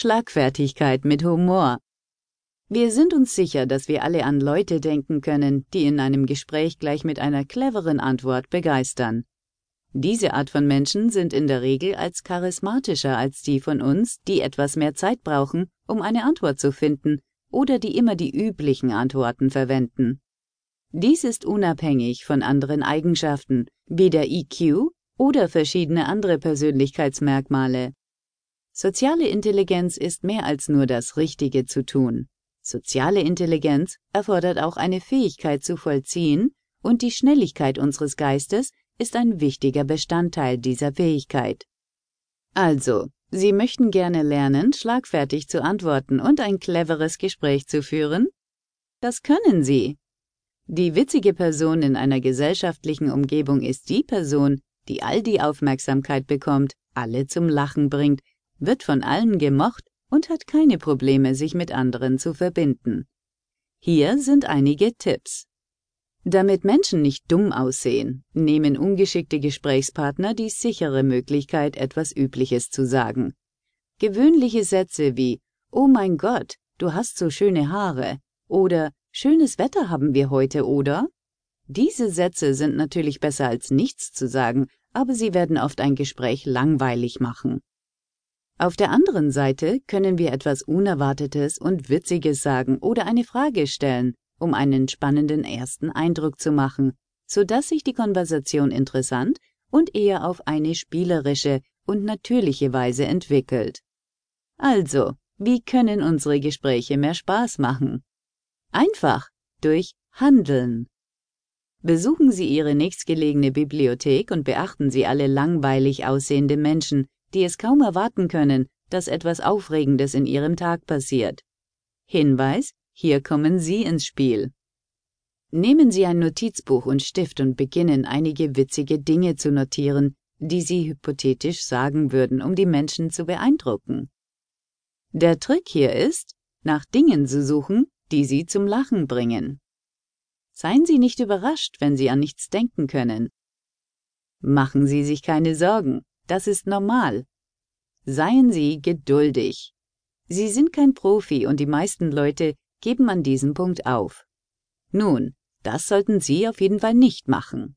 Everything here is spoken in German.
Schlagfertigkeit mit Humor. Wir sind uns sicher, dass wir alle an Leute denken können, die in einem Gespräch gleich mit einer cleveren Antwort begeistern. Diese Art von Menschen sind in der Regel als charismatischer als die von uns, die etwas mehr Zeit brauchen, um eine Antwort zu finden oder die immer die üblichen Antworten verwenden. Dies ist unabhängig von anderen Eigenschaften, wie der EQ oder verschiedene andere Persönlichkeitsmerkmale. Soziale Intelligenz ist mehr als nur das Richtige zu tun. Soziale Intelligenz erfordert auch eine Fähigkeit zu vollziehen, und die Schnelligkeit unseres Geistes ist ein wichtiger Bestandteil dieser Fähigkeit. Also, Sie möchten gerne lernen, schlagfertig zu antworten und ein cleveres Gespräch zu führen? Das können Sie. Die witzige Person in einer gesellschaftlichen Umgebung ist die Person, die all die Aufmerksamkeit bekommt, alle zum Lachen bringt, wird von allen gemocht und hat keine Probleme, sich mit anderen zu verbinden. Hier sind einige Tipps. Damit Menschen nicht dumm aussehen, nehmen ungeschickte Gesprächspartner die sichere Möglichkeit, etwas Übliches zu sagen. Gewöhnliche Sätze wie Oh mein Gott, du hast so schöne Haare oder Schönes Wetter haben wir heute, oder? Diese Sätze sind natürlich besser als nichts zu sagen, aber sie werden oft ein Gespräch langweilig machen. Auf der anderen Seite können wir etwas Unerwartetes und Witziges sagen oder eine Frage stellen, um einen spannenden ersten Eindruck zu machen, so dass sich die Konversation interessant und eher auf eine spielerische und natürliche Weise entwickelt. Also, wie können unsere Gespräche mehr Spaß machen? Einfach durch Handeln. Besuchen Sie Ihre nächstgelegene Bibliothek und beachten Sie alle langweilig aussehende Menschen, die es kaum erwarten können, dass etwas Aufregendes in ihrem Tag passiert. Hinweis, hier kommen Sie ins Spiel. Nehmen Sie ein Notizbuch und Stift und beginnen einige witzige Dinge zu notieren, die Sie hypothetisch sagen würden, um die Menschen zu beeindrucken. Der Trick hier ist, nach Dingen zu suchen, die Sie zum Lachen bringen. Seien Sie nicht überrascht, wenn Sie an nichts denken können. Machen Sie sich keine Sorgen, das ist normal. Seien Sie geduldig. Sie sind kein Profi und die meisten Leute geben an diesem Punkt auf. Nun, das sollten Sie auf jeden Fall nicht machen.